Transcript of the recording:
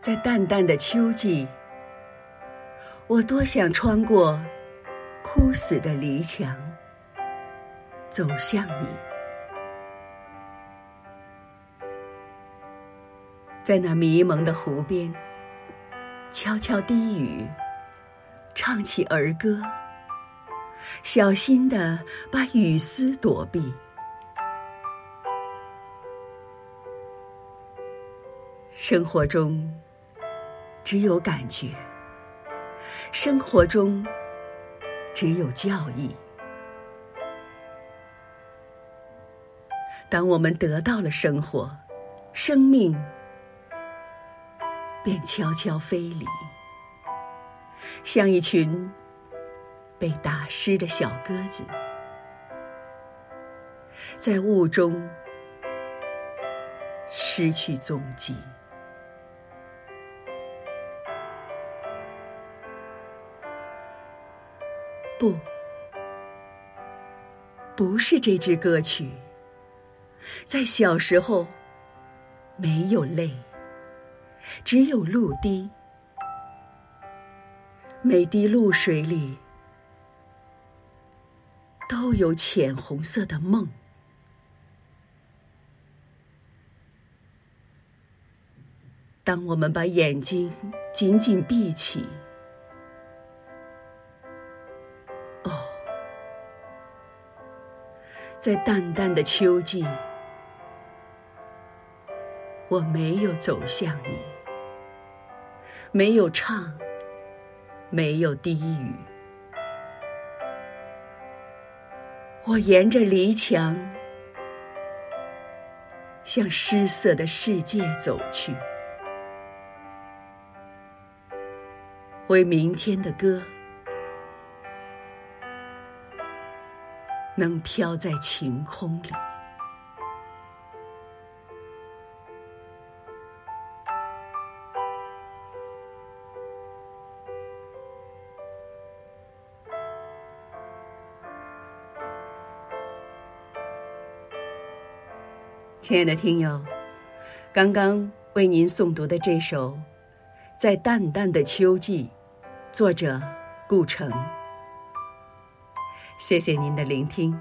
在淡淡的秋季，我多想穿过枯死的篱墙，走向你。在那迷蒙的湖边，悄悄低语，唱起儿歌，小心地把雨丝躲避。生活中。只有感觉，生活中只有教义。当我们得到了生活，生命便悄悄飞离，像一群被打湿的小鸽子，在雾中失去踪迹。不，不是这支歌曲。在小时候，没有泪，只有露滴。每滴露水里，都有浅红色的梦。当我们把眼睛紧紧闭起。哦在淡淡的秋季，我没有走向你，没有唱，没有低语，我沿着篱墙向失色的世界走去，为明天的歌。能飘在晴空里。亲爱的听友，刚刚为您诵读的这首《在淡淡的秋季》，作者顾城。谢谢您的聆听。